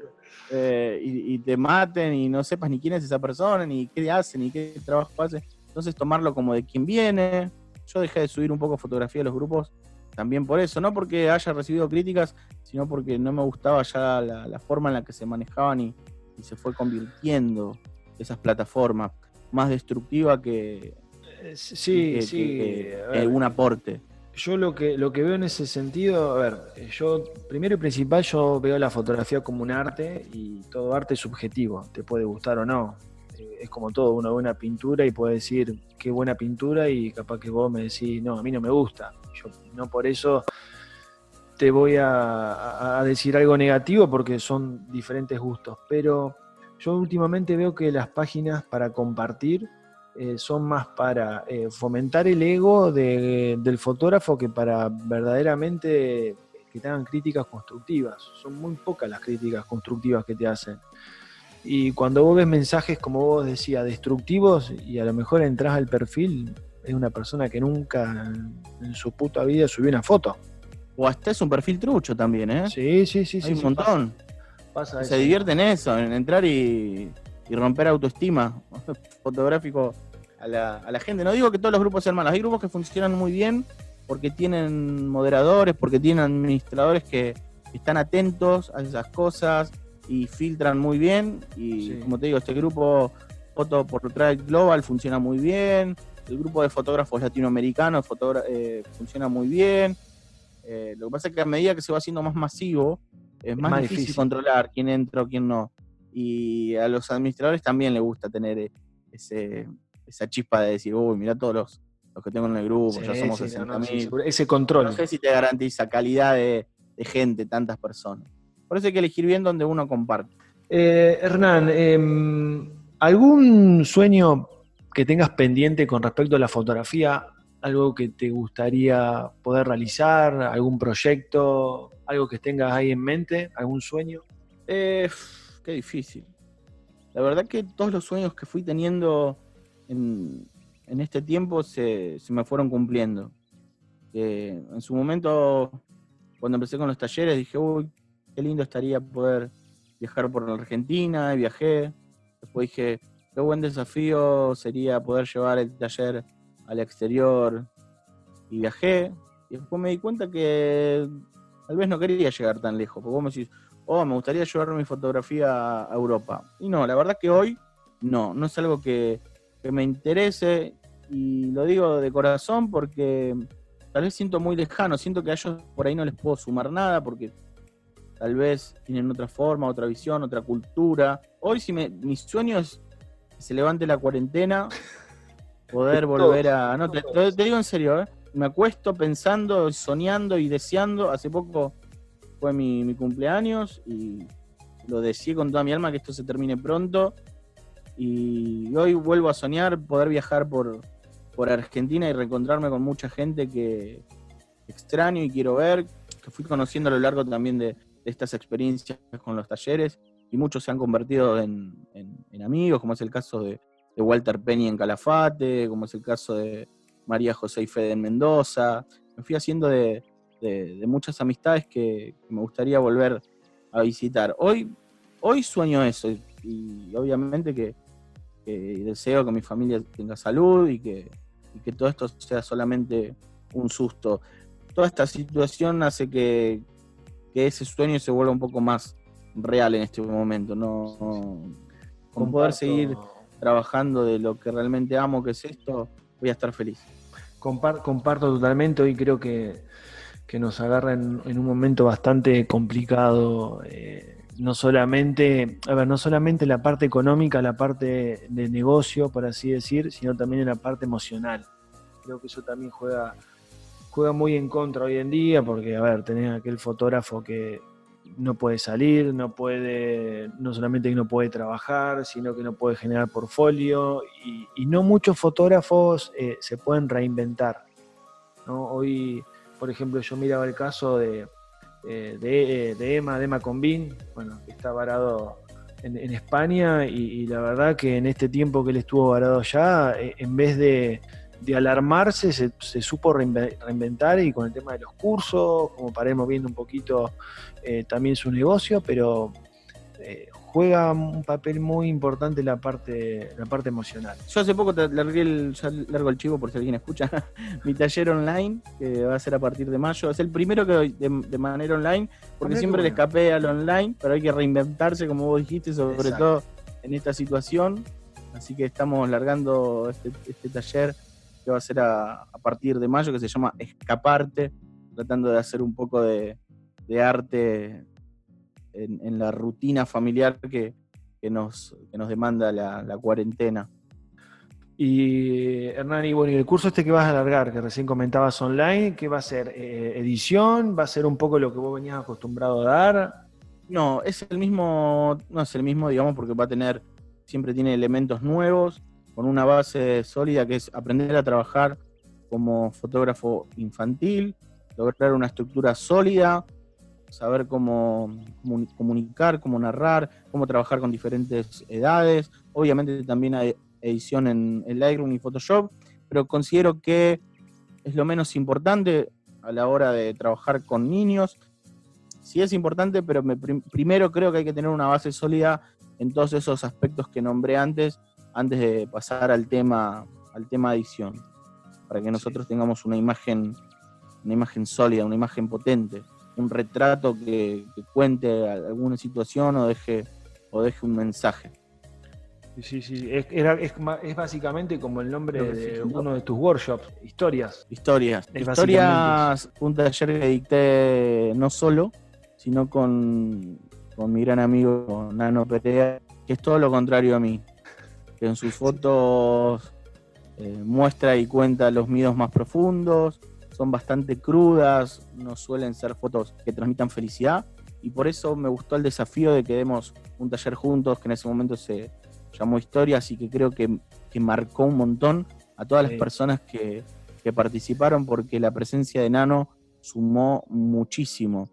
Eh, y, y, te maten y no sepas ni quién es esa persona, ni qué hace, ni qué trabajo hace. Entonces tomarlo como de quién viene. Yo dejé de subir un poco fotografía de los grupos también por eso, no porque haya recibido críticas, sino porque no me gustaba ya la, forma en la que se manejaban y, se fue convirtiendo esas plataformas más destructiva que, eh, sí, sí, un aporte. Yo lo que, lo que veo en ese sentido, a ver, yo primero y principal yo veo la fotografía como un arte y todo arte es subjetivo, te puede gustar o no. Es como todo, uno ve una pintura y puede decir qué buena pintura y capaz que vos me decís, no, a mí no me gusta. Yo no por eso te voy a, decir algo negativo porque son diferentes gustos. Pero yo últimamente veo que las páginas para compartir eh, son más para eh, fomentar el ego del fotógrafo que para verdaderamente que te hagan críticas constructivas. Son muy pocas las críticas constructivas que te hacen. Y cuando vos ves mensajes, como vos decías, destructivos, y a lo mejor entras al perfil, es una persona que nunca en su puta vida subió una foto. O hasta es un perfil trucho también, ¿eh? Sí, sí, sí. Hay un montón. Pasa, Se divierte en eso, en entrar y, romper autoestima fotográfico a la, gente. No digo que todos los grupos sean malos, hay grupos que funcionan muy bien porque tienen moderadores, porque tienen administradores que están atentos a esas cosas y filtran muy bien. Y como te digo, este grupo Foto por Track Global funciona muy bien el grupo de fotógrafos latinoamericanos eh, funciona muy bien. Eh, lo que pasa es que a medida que se va haciendo más masivo, es más, difícil, controlar quién entra o quién no. Y a los administradores también les gusta tener eh, ese, esa chispa de decir, uy, mira todos los, los que tengo en el grupo, ya somos sí, ese control. No sé si te garantiza calidad de, gente, tantas personas. Por eso hay que elegir bien donde uno comparte. Hernán, em, ¿algún sueño que tengas pendiente con respecto a la fotografía, algo que te gustaría poder realizar, algún proyecto, algo que tengas ahí en mente, algún sueño? Eh, qué difícil. La verdad que todos los sueños que fui teniendo en, este tiempo se, me fueron cumpliendo. en su momento, cuando empecé con los talleres, dije, uy, qué lindo estaría poder viajar por la Argentina, y viajé. Después dije, qué buen desafío sería poder llevar el taller al exterior. Y viajé. Y después me di cuenta que tal vez no quería llegar tan lejos. Porque vos me decís, oh, me gustaría llevar mi fotografía a Europa. Y no, la verdad que hoy no, no es algo que, que me interese. Y lo digo de corazón porque tal vez siento muy lejano, siento que a ellos por ahí no les puedo sumar nada porque tal vez tienen otra forma, otra visión, otra cultura. Hoy si me, mis sueños se levante la cuarentena, poder volver a... No, te, digo en serio, ¿eh? me acuesto pensando, soñando y deseando. Hace poco fue mi, cumpleaños y lo deseé con toda mi alma que esto se termine pronto. Y hoy vuelvo a soñar poder viajar por, por Argentina y reencontrarme con mucha gente que extraño y quiero ver, que fui conociendo a lo largo también de estas experiencias con los talleres y muchos se han convertido en, amigos, como es el caso de, Walter Penny en Calafate, como es el caso de María José y Fede en Mendoza. Me fui haciendo de, muchas amistades que, me gustaría volver a visitar. Hoy, hoy sueño eso y, obviamente que, deseo que mi familia tenga salud y que, que todo esto sea solamente un susto. Toda esta situación hace que, que ese sueño se vuelva un poco más real en este momento, no, no poder seguir trabajando de lo que realmente amo, que es esto, voy a estar feliz. comparto totalmente, hoy creo que, nos agarra en, un momento bastante complicado. Eh, no solamente, a ver, no solamente la parte económica, la parte de negocio, por así decir, sino también en la parte emocional. Creo que eso también juega, juega muy en contra hoy en día, porque, a ver, tenés aquel fotógrafo que no puede salir, no puede, no solamente que no puede trabajar, sino que no puede generar portfolio, y, no muchos fotógrafos eh, se pueden reinventar. Hoy, por ejemplo, yo miraba el caso de, eh, de, de, Emma, de Emma Convin, bueno, que está varado en, España y, la verdad que en este tiempo que él estuvo varado allá, eh, en vez de, alarmarse, se, supo reinventar y con el tema de los cursos, como paremos viendo un poquito eh, también su negocio, pero juega un papel muy importante la parte, la parte emocional. Yo hace poco te largué el, ya largo el chivo por si alguien escucha, mi taller online, que va a ser a partir de mayo. Es el primero que doy de, manera online, porque siempre le escapé al online, pero hay que reinventarse, como vos dijiste, sobre todo en esta situación. Así que estamos largando este, este taller que va a ser a, partir de mayo, que se llama Escaparte, tratando de hacer un poco de, de arte en, la rutina familiar que, nos, nos demanda la, cuarentena. Y Hernán, y bueno, el curso este que vas a alargar, que recién comentabas online, ¿qué va a ser? Eh, ¿Edición? ¿Va a ser un poco lo que vos venías acostumbrado a dar? No, es el mismo, no es el mismo, digamos, porque va a tener, siempre tiene elementos nuevos, con una base sólida que es aprender a trabajar como fotógrafo infantil, lograr una estructura sólida, saber cómo comunicar, cómo narrar, cómo trabajar con diferentes edades. Obviamente también hay edición en, Lightroom y Photoshop, pero considero que es lo menos importante a la hora de trabajar con niños. Sí es importante, pero primero creo que hay que tener una base sólida en todos esos aspectos que nombré antes, antes de pasar al tema, al tema edición, para que nosotros tengamos una imagen, una imagen sólida, una imagen potente un retrato que, cuente alguna situación o deje, o deje un mensaje. Sí, sí, es, es, básicamente como el nombre de uno de tus workshops, historias. Historias. historias, un taller que dicté no solo, sino con, mi gran amigo Nano Perea, que es todo lo contrario a mí, que en sus fotos eh, muestra y cuenta los miedos más profundos, son bastante crudas, no suelen ser fotos que transmitan felicidad y por eso me gustó el desafío de que demos un taller juntos, que en ese momento se llamó Historia, así que creo que, marcó un montón a todas las personas que, participaron porque la presencia de Nano sumó muchísimo.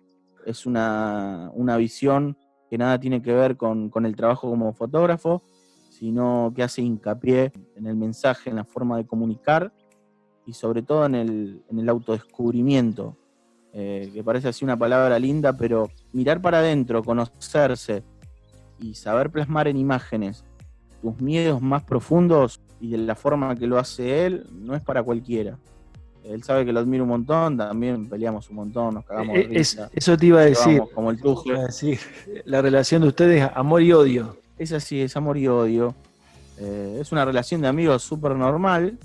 Es una, visión que nada tiene que ver con, con el trabajo como fotógrafo, sino que hace hincapié en el mensaje, en la forma de comunicar y sobre todo en el, en el autodescubrimiento, eh, que parece así una palabra linda, pero mirar para adentro, conocerse y saber plasmar en imágenes tus miedos más profundos y de la forma que lo hace él, no es para cualquiera. Él sabe que lo admiro un montón, también peleamos un montón, nos cagamos de eh, risa, Eso te iba a decir. Como el La relación de ustedes, amor y odio. Es así, es amor y odio. Eh, es una relación de amigos súper normal,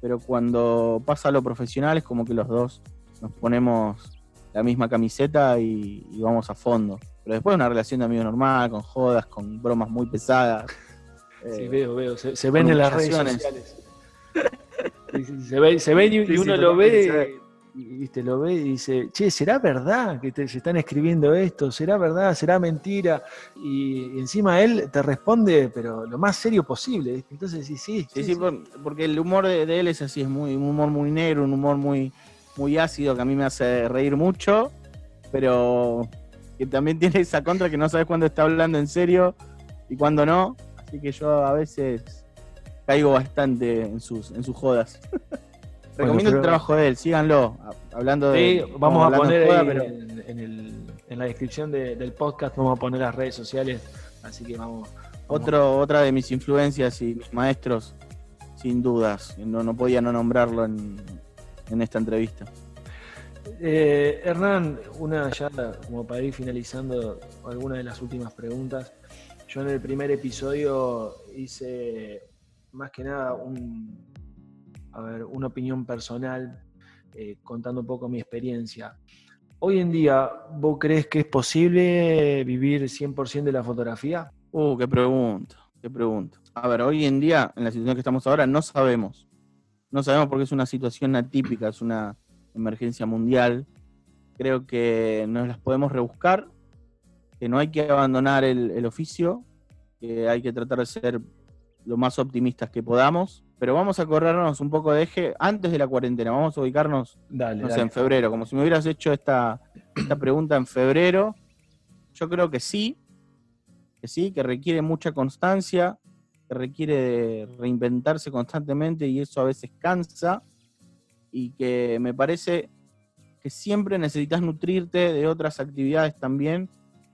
pero cuando pasa a lo profesional es como que los dos nos ponemos la misma camiseta y, vamos a fondo. Pero después una relación de amigo normal, con jodas, con bromas muy pesadas. Sí, veo, veo. Se, ven en las redes sociales. se, ven, se ven y, uno lo ve y te lo ve y dice, che, ¿será verdad que te, se están escribiendo esto? ¿Será verdad? ¿Será mentira? Y, encima él te responde, pero lo más serio posible. Entonces, sí, sí. Sí, sí, porque el humor de, él es así, es muy, un humor muy negro, un humor muy, muy ácido que a mí me hace reír mucho, pero que también tiene esa contra que no sabes cuándo está hablando en serio y cuándo no. Así que yo a veces caigo bastante en sus, en sus jodas. Recomiendo el trabajo de él, síganlo. Hablando de. vamos a poner en, la descripción del podcast, vamos a poner las redes sociales. Así que vamos. Otro, otra de mis influencias y mis maestros, sin dudas. No, no podía no nombrarlo en, esta entrevista. Eh, Hernán, una ya como para ir finalizando alguna de las últimas preguntas. Yo en el primer episodio hice más que nada a ver, una opinión personal, eh, contando un poco mi experiencia. Hoy en día, ¿vos crees que es posible vivir 100% de la fotografía? Uh, qué pregunta, qué pregunta. A ver, hoy en día, en la situación que estamos ahora, no sabemos. No sabemos porque es una situación atípica, es una emergencia mundial. Creo que nos las podemos rebuscar, que no hay que abandonar el, oficio, que hay que tratar de ser lo más optimistas que podamos, pero vamos a corrernos un poco de eje antes de la cuarentena, vamos a ubicarnos en febrero, como si me hubieras hecho esta, esta pregunta en febrero, yo creo que sí, que sí, que requiere mucha constancia, que requiere reinventarse constantemente y eso a veces cansa, y que me parece que siempre necesitas nutrirte de otras actividades también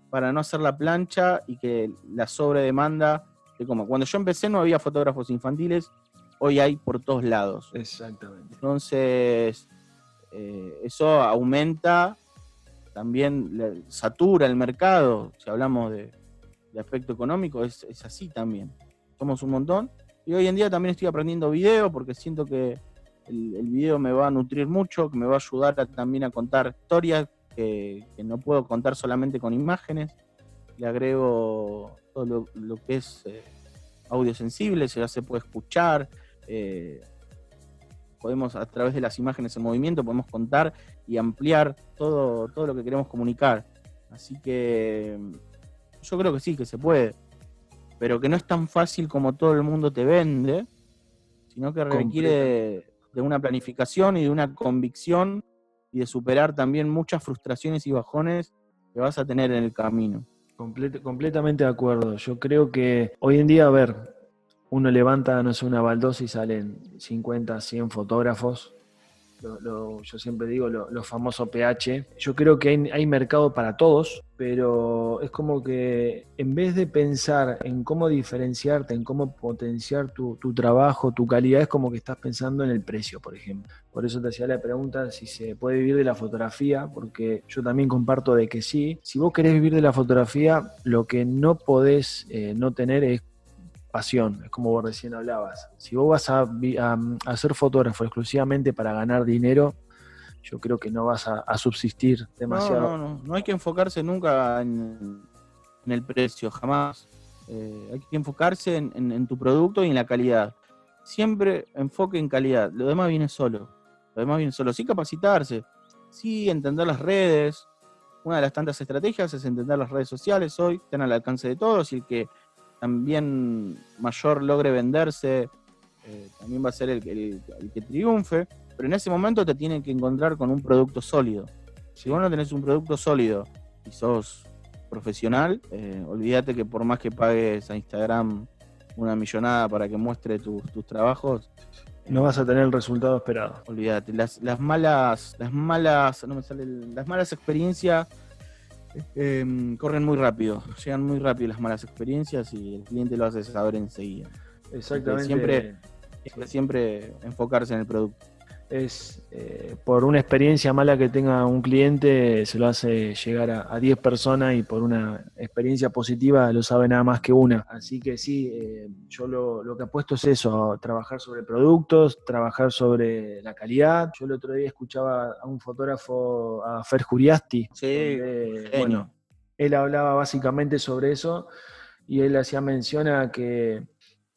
para no hacer la plancha y que la sobredemanda te coma. Cuando yo empecé no había fotógrafos infantiles, hoy hay por todos lados. Exactamente. Entonces, eh, eso aumenta, también satura el mercado, si hablamos de, aspecto económico, es, es, así también. Somos un montón. Y hoy en día también estoy aprendiendo video porque siento que el, video me va a nutrir mucho, que me va a ayudar también a contar historias que, no puedo contar solamente con imágenes. Le agrego todo lo, que es eh, audio sensible, ya se puede escuchar. Eh, podemos a través de las imágenes en movimiento podemos contar y ampliar todo, todo lo que queremos comunicar. Así que yo creo que sí, que se puede, pero que no es tan fácil como todo el mundo te vende, sino que requiere de una planificación y de una convicción y de superar también muchas frustraciones y bajones que vas a tener en el camino. completamente de acuerdo. Yo creo que hoy en día, a ver, uno levanta, no sé, una baldosa y salen 50, 100 fotógrafos yo siempre digo lo, famoso PH. Yo creo que hay, mercado para todos, pero es como que en vez de pensar en cómo diferenciarte, en cómo potenciar tu, trabajo, tu calidad, es como que estás pensando en el precio, por ejemplo. Por eso te hacía la pregunta si se puede vivir de la fotografía, porque yo también comparto de que sí. Si vos querés vivir de la fotografía, lo que no podés eh, no tener es pasión, es como vos recién hablabas. Si vos vas a, a, ser fotógrafo exclusivamente para ganar dinero, yo creo que no vas a, subsistir demasiado. No, no, no, no hay que enfocarse nunca en, el precio, jamás. Eh, hay que enfocarse en, tu producto y en la calidad. Siempre enfoque en calidad, lo demás viene solo. Lo demás viene solo, sí capacitarse, sí entender las redes. Una de las tantas estrategias es entender las redes sociales hoy, están al alcance de todos y el que también mayor logre venderse, eh, también va a ser el, que triunfe, pero en ese momento te tienen que encontrar con un producto sólido. Si vos no tenés un producto sólido y sos profesional, eh, olvídate que por más que pagues a Instagram una millonada para que muestre tus trabajos, no vas a tener el resultado esperado. Olvídate, las, las malas, las malas, no me sale, las malas experiencias Em, corren muy rápido, llegan muy rápido las malas experiencias y el cliente lo hace saber enseguida. Exactamente. Siempre, siempre, enfocarse en el producto. Es eh, por una experiencia mala que tenga un cliente, se lo hace llegar a 10 personas y por una experiencia positiva lo sabe nada más que una. Así que sí, eh, yo lo, lo, que apuesto es eso, trabajar sobre productos, trabajar sobre la calidad. Yo el otro día escuchaba a un fotógrafo, a Fer Juriasti. Sí, bueno, él hablaba básicamente sobre eso y él hacía mención a que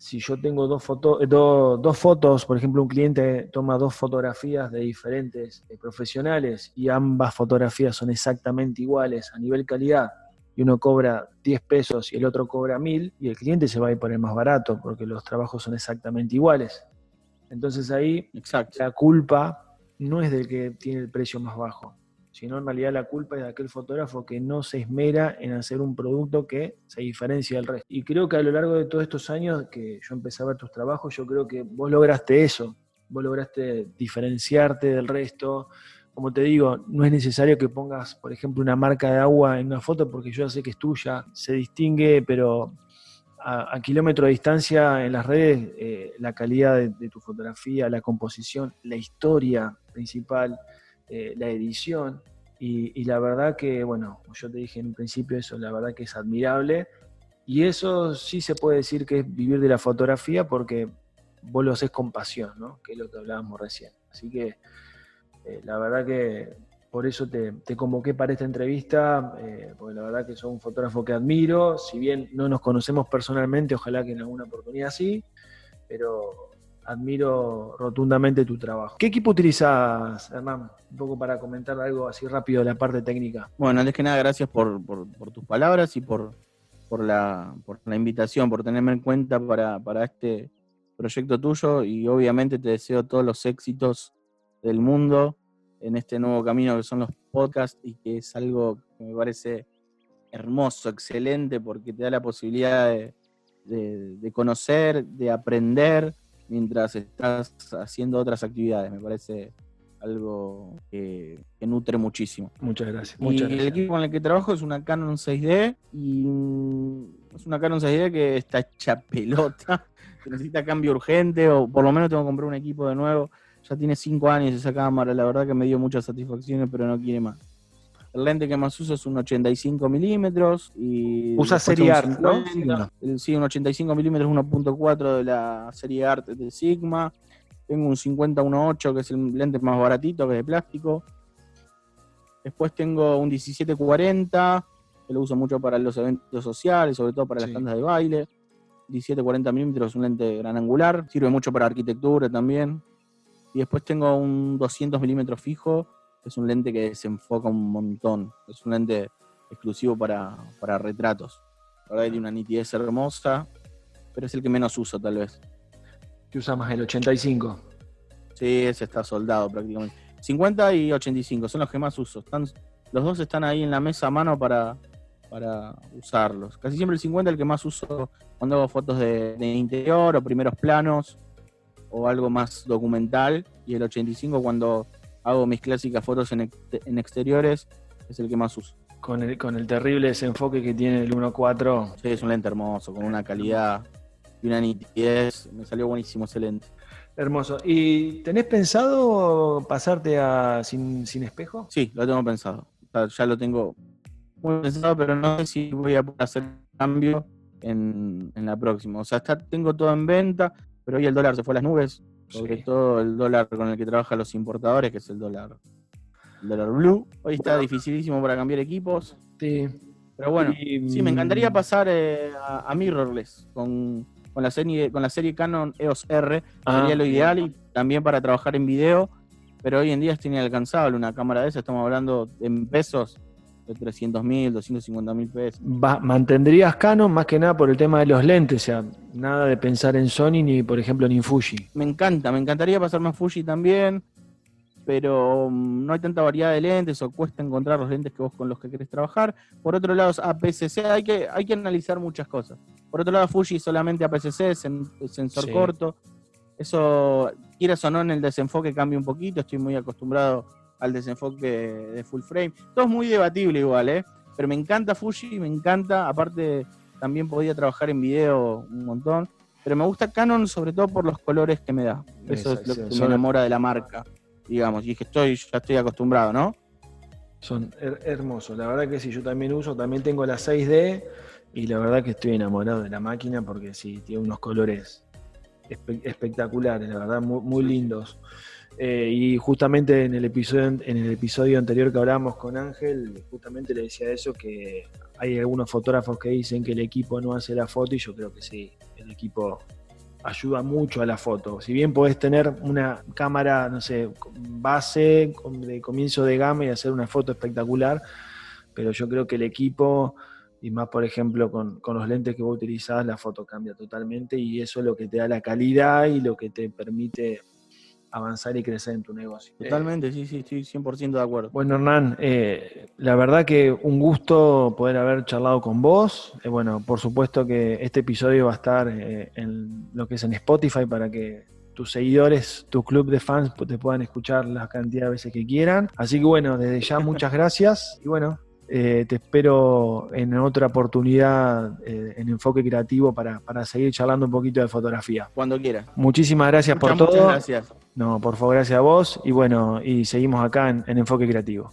si yo tengo dos, fotos, eh, dos fotos, por ejemplo, un cliente toma dos fotografías de diferentes eh, profesionales y ambas fotografías son exactamente iguales a nivel calidad, y uno cobra 10 pesos y el otro cobra 1000, y el cliente se va a ir por el más barato porque los trabajos son exactamente iguales. Entonces ahí la culpa no es del que tiene el precio más bajo, sino en realidad la culpa es de aquel fotógrafo que no se esmera en hacer un producto que se diferencia del resto. Y creo que a lo largo de todos estos años que yo empecé a ver tus trabajos, yo creo que vos lograste eso, vos lograste diferenciarte del resto. Como te digo, no es necesario que pongas, por ejemplo, una marca de agua en una foto porque yo ya sé que es tuya, se distingue, pero a, kilómetro de distancia en las redes, eh, la calidad de tu fotografía, la composición, la historia principal, eh, la edición. Y, la verdad que, bueno, yo te dije en un principio eso, la verdad que es admirable. Y eso sí se puede decir que es vivir de la fotografía porque vos lo haces con pasión, ¿no? Que es lo que hablábamos recién. Así que eh, la verdad que por eso te, convoqué para esta entrevista, eh, porque la verdad que sos un fotógrafo que admiro, si bien no nos conocemos personalmente, ojalá que en alguna oportunidad sí, pero admiro rotundamente tu trabajo. ¿Qué equipo utilizas, Hernán? Un poco para comentar algo así rápido de la parte técnica. Bueno, antes que nada, gracias por, tus palabras y por, por, la, invitación, por tenerme en cuenta para este proyecto tuyo y obviamente te deseo todos los éxitos del mundo en este nuevo camino que son los podcasts y que es algo que me parece hermoso, excelente, porque te da la posibilidad de, conocer, de aprender mientras estás haciendo otras actividades. Me parece algo que, nutre muchísimo. Muchas gracias. y el equipo con el que trabajo es una Canon 6D y es una Canon 6D que está hecha pelota, que necesita cambio urgente o por lo menos tengo que comprar un equipo de nuevo ya tiene 5 años esa cámara, la verdad que me dio muchas satisfacciones, pero no quiere más. El lente que más uso es un 85 milímetros. y Usa serie Art, ¿no? Sí, un 85 milímetros 1.4 de la serie Art de Sigma. Tengo un 50-1.8 que es el lente más baratito, que es de plástico. Después tengo un 1740, que lo uso mucho para los eventos sociales, sobre todo para las tandas de baile. 17-40 milímetros, un lente gran angular. Sirve mucho para arquitectura también. Y después tengo un 200 milímetros fijo, es un lente que desenfoca un montón. Es un lente exclusivo para, retratos. La verdad tiene una nitidez hermosa, pero es el que menos uso tal vez. ¿Qué usa más? ¿El 85? Sí, ese está soldado prácticamente. 50 y 85 son los que más uso. Están, los dos están ahí en la mesa a mano para, para usarlos. Casi siempre el 50 es el que más uso cuando hago fotos de interior o primeros planos o algo más documental. Y el 85 cuando hago mis clásicas fotos en, exteriores es el que más uso. Con el, con el terrible desenfoque que tiene el 1.4. Sí, es un lente hermoso, con una calidad y una nitidez. Me salió buenísimo ese lente. Hermoso. ¿Y tenés pensado pasarte a sin, espejo? Sí, lo tengo pensado. ya lo tengo muy pensado, pero no sé si voy a hacer cambio en, en la próxima. O sea, está, tengo todo en venta pero hoy el dólar se fue a las nubes, sobre todo el dólar con el que trabajan los importadores, que es el dólar, el dólar blue. Hoy está dificilísimo para cambiar equipos. Sí. Pero bueno, sí, me encantaría mm, pasar eh, a, mirrorless con, la serie, con la serie Canon EOS R, ah, sería lo ideal, y también para trabajar en video, pero hoy en día es inalcanzable una cámara de esa, estamos hablando en pesos, de 300 mil, 250 mil pesos. ¿Mantendrías Canon más que nada por el tema de los lentes? O sea, nada de pensar en Sony ni, por ejemplo, ni en Fuji. Me encanta, me encantaría pasarme a Fuji también, pero mm, no hay tanta variedad de lentes o cuesta encontrar los lentes que vos con los que querés trabajar. Por otro lado, APS-C, hay que, hay que analizar muchas cosas. Por otro lado, Fuji solamente APS-C, sensor corto. Eso, quieras o no, en el desenfoque cambia un poquito. Estoy muy acostumbrado al desenfoque de full frame. Todo es muy debatible igual, ¿eh? Pero me encanta Fuji, me encanta. Aparte, también podía trabajar en video un montón. Pero me gusta Canon sobre todo por los colores que me da. Eso es lo que me enamora de la marca, digamos. Y es que estoy, ya estoy acostumbrado, ¿no? Son hermosos. La verdad que sí, yo también uso, también tengo la 6D y la verdad que estoy enamorado de la máquina porque sí, tiene unos colores espectaculares, la verdad, muy lindos. Eh, y justamente en el, episodio, en el episodio anterior que hablábamos con Ángel, justamente le decía eso, que hay algunos fotógrafos que dicen que el equipo no hace la foto y yo creo que sí, el equipo ayuda mucho a la foto. Si bien podés tener una cámara, no sé, base de comienzo de gama y hacer una foto espectacular, pero yo creo que el equipo, y más por ejemplo con, con los lentes que vos utilizás, la foto cambia totalmente y eso es lo que te da la calidad y lo que te permite avanzar y crecer en tu negocio. Totalmente, sí, sí, estoy 100% de acuerdo. Bueno, Hernán, eh, la verdad que un gusto poder haber charlado con vos. Eh, bueno, por supuesto que este episodio va a estar eh, en lo que es en Spotify para que tus seguidores, tu club de fans te puedan escuchar la cantidad de veces que quieran. Así que bueno, desde ya muchas gracias y bueno, te espero en otra oportunidad en Enfoque Creativo para, para, seguir charlando un poquito de fotografía. Cuando quieras. Muchísimas gracias por todo. Muchas gracias. No, por favor, gracias a vos. Y bueno, y seguimos acá en, Enfoque Creativo.